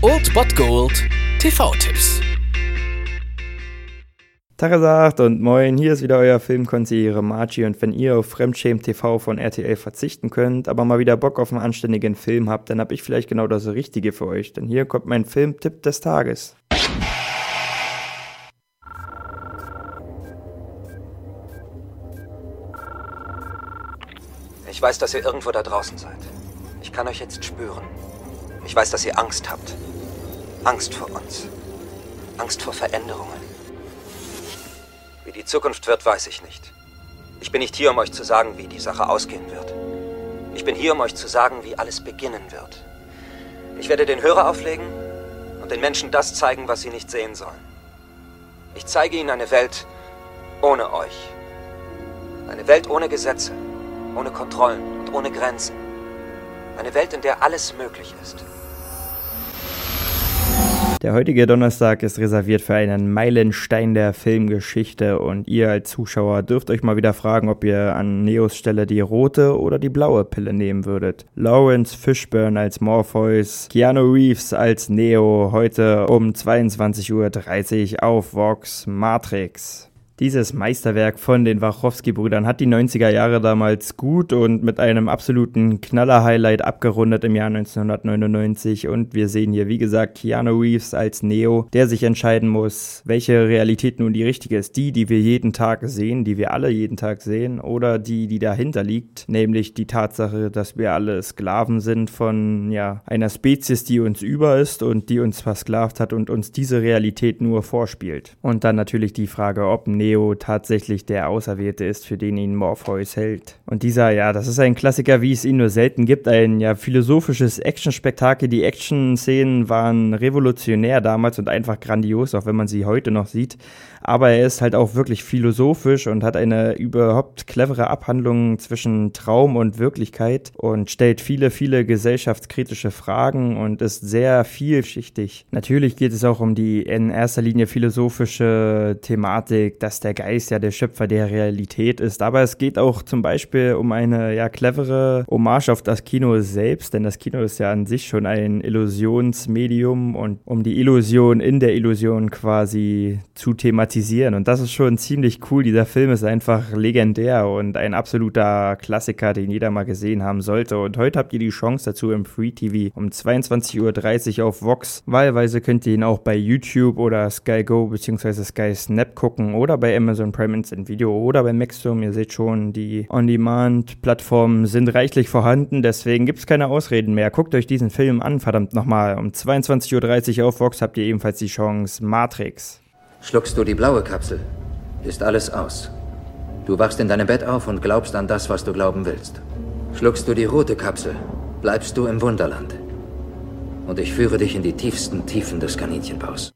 Old Bot Gold TV-Tipps. Tagesagt und moin, hier ist wieder euer Filmkonsigliere Margie und wenn ihr auf Fremdschämen TV von RTL verzichten könnt, aber mal wieder Bock auf einen anständigen Film habt, dann hab ich vielleicht genau das Richtige für euch, denn hier kommt mein Filmtipp des Tages. Ich weiß, dass ihr irgendwo da draußen seid. Ich kann euch jetzt spüren. Ich weiß, dass ihr Angst habt. Angst vor uns. Angst vor Veränderungen. Wie die Zukunft wird, weiß ich nicht. Ich bin nicht hier, um euch zu sagen, wie die Sache ausgehen wird. Ich bin hier, um euch zu sagen, wie alles beginnen wird. Ich werde den Hörer auflegen und den Menschen das zeigen, was sie nicht sehen sollen. Ich zeige ihnen eine Welt ohne euch. Eine Welt ohne Gesetze, ohne Kontrollen und ohne Grenzen. Eine Welt, in der alles möglich ist. Der heutige Donnerstag ist reserviert für einen Meilenstein der Filmgeschichte und ihr als Zuschauer dürft euch mal wieder fragen, ob ihr an Neos Stelle die rote oder die blaue Pille nehmen würdet. Lawrence Fishburne als Morpheus, Keanu Reeves als Neo, heute um 22.30 Uhr auf Vox Matrix. Dieses Meisterwerk von den Wachowski-Brüdern hat die 90er Jahre damals gut und mit einem absoluten Knaller-Highlight abgerundet im Jahr 1999. Und wir sehen hier, wie gesagt, Keanu Reeves als Neo, der sich entscheiden muss, welche Realität nun die richtige ist. Die, die wir jeden Tag sehen, die wir alle jeden Tag sehen, oder die, die dahinter liegt, nämlich die Tatsache, dass wir alle Sklaven sind von ja, einer Spezies, die uns über ist und die uns versklavt hat und uns diese Realität nur vorspielt. Und dann natürlich die Frage, ob Neo Neo tatsächlich der Auserwählte ist, für den ihn Morpheus hält. Und dieser, ja, das ist ein Klassiker, wie es ihn nur selten gibt, ein ja philosophisches Actionspektakel. Die Action-Szenen waren revolutionär damals und einfach grandios, auch wenn man sie heute noch sieht. Aber er ist halt auch wirklich philosophisch und hat eine überhaupt clevere Abhandlung zwischen Traum und Wirklichkeit und stellt viele, viele gesellschaftskritische Fragen und ist sehr vielschichtig. Natürlich geht es auch um die in erster Linie philosophische Thematik, dass dass der Geist ja der Schöpfer der Realität ist. Aber es geht auch zum Beispiel um eine ja clevere Hommage auf das Kino selbst, denn das Kino ist ja an sich schon ein Illusionsmedium und um die Illusion in der Illusion quasi zu thematisieren. Und das ist schon ziemlich cool. Dieser Film ist einfach legendär und ein absoluter Klassiker, den jeder mal gesehen haben sollte. Und heute habt ihr die Chance dazu im Free TV um 22.30 Uhr auf Vox. Wahlweise könnt ihr ihn auch bei YouTube oder Sky Go bzw. Sky Snap gucken oder bei bei Amazon Prime Instant Video oder bei Maxdome. Ihr seht schon, die On-Demand-Plattformen sind reichlich vorhanden, deswegen gibt es keine Ausreden mehr. Guckt euch diesen Film an, verdammt nochmal. Um 22.30 Uhr auf Vox habt ihr ebenfalls die Chance Matrix. Schluckst du die blaue Kapsel, ist alles aus. Du wachst in deinem Bett auf und glaubst an das, was du glauben willst. Schluckst du die rote Kapsel, bleibst du im Wunderland. Und ich führe dich in die tiefsten Tiefen des Kaninchenbaus.